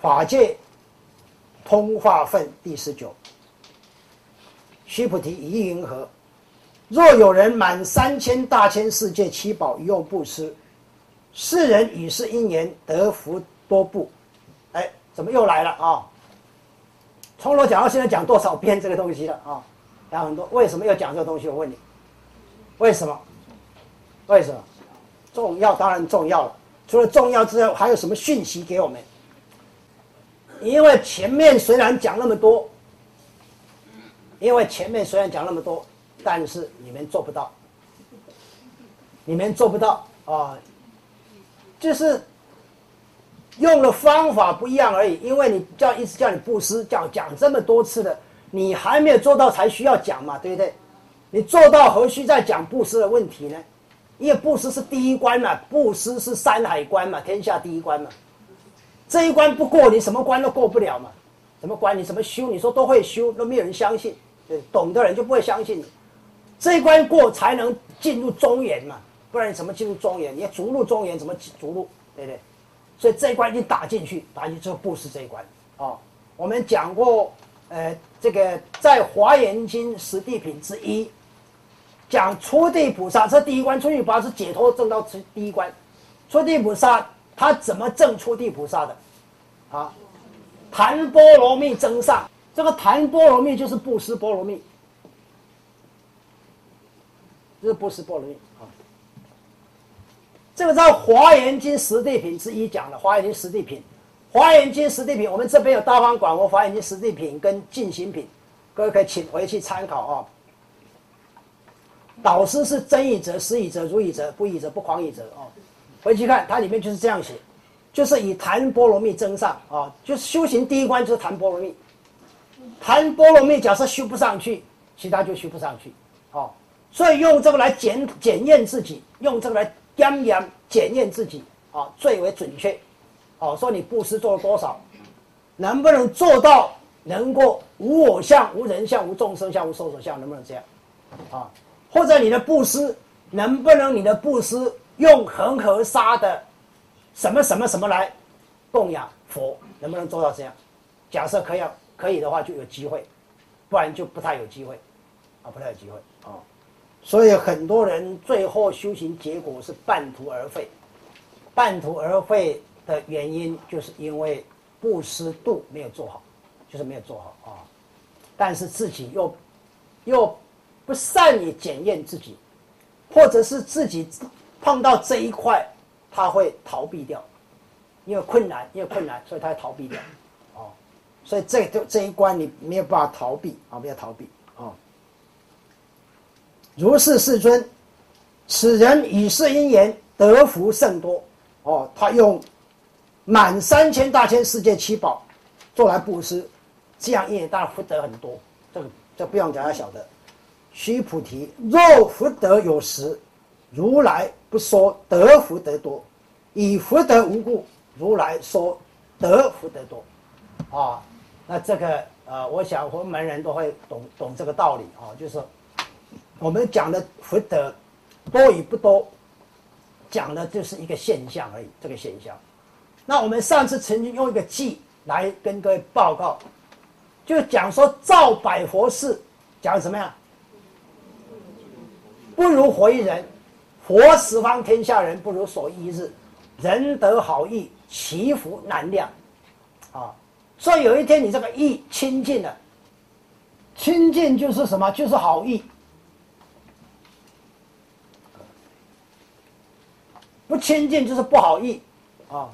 法界通化分第十九。须菩提，一云何？若有人满三千大千世界七宝，用布施，世人以是因缘得福多不？哎，怎么又来了啊？从头讲到现在，讲多少遍这个东西了啊？讲很多，为什么要讲这个东西？我问你，为什么？为什么？重要当然重要了。除了重要之外，还有什么讯息给我们？因为前面虽然讲那么多，因为前面虽然讲那么多，但是你们做不到，你们做不到啊，就是用的方法不一样而已。因为你叫一直叫你布施，叫讲这么多次的，你还没有做到才需要讲嘛，对不对？你做到何须再讲布施的问题呢？因为布施是第一关嘛，布施是山海关嘛，天下第一关嘛。这一关不过，你什么关都过不了嘛。什么关？你怎么修？你说都会修，都没有人相信。对，懂的人就不会相信你。这一关过才能进入中原嘛，不然你怎么进入中原？你要逐入中原，怎么逐入？对不对？所以这一关你打进去，打进去之后布施这一关。哦，我们讲过，呃，这个在《华严经》十地品之一。讲初地菩萨，这第一关，初地菩萨是解脱证到第第一关。初地菩萨他怎么证初地菩萨的？啊，檀波罗蜜增上，这个檀波罗蜜就是布施波罗蜜，这是布施波罗蜜啊。这个在《华严经》十地品之一讲的，《华严经》十地品，《华严经》十地品，我们这边有大方广佛《华严经》十地品跟进行品，各位可以请回去参考啊。导师是真以者、实以者、如以者、不以者、不狂以者哦。回去看，它里面就是这样写，就是以谈波罗蜜增上啊，就是修行第一关就是谈波罗蜜。谈波罗蜜，假设修不上去，其他就修不上去哦。所以用这个来检检验自己，用这个来掂量检验自己啊，最为准确。哦，说你布施做了多少，能不能做到能够无我相、无人相、无众生相、无寿者相，能不能这样啊？或者你的布施能不能你的布施用恒河沙的什么什么什么来供养佛，能不能做到这样？假设可以，可以的话就有机会，不然就不太有机会，啊，不太有机会啊。所以很多人最后修行结果是半途而废，半途而废的原因就是因为布施度没有做好，就是没有做好啊。但是自己又又。不善于检验自己，或者是自己碰到这一块，他会逃避掉，因为困难，因为困难，所以他逃避掉，哦，所以这这这一关你没有办法逃避啊，不要逃避啊。如是世尊，此人以是因缘得福甚多。哦，他用满三千大千世界七宝做来布施，这样因缘当然福德很多，这个这不用讲，他晓得。须菩提，若福德有时，如来不说得福德多；以福德无故，如来说得福德多。啊，那这个呃，我想我们门人都会懂懂这个道理啊，就是我们讲的福德多与不多，讲的就是一个现象而已。这个现象，那我们上次曾经用一个记来跟各位报告，就讲说造百佛寺，讲什么呀？不如活一人，活十方天下人不如所一日，人得好意，祈福难量，啊！所以有一天你这个意清净了，清净就是什么？就是好意。不清净就是不好意，啊，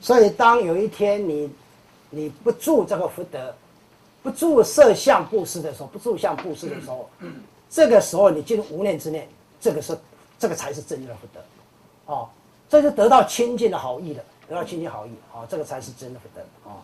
所以当有一天你你不住这个福德。不住色相布施的时候，不住相布施的时候，这个时候你进入无念之内，这个是这个才是真的福德，哦，这是得到清净的好意的，得到清净好意，啊，这个才是真的福德，哦。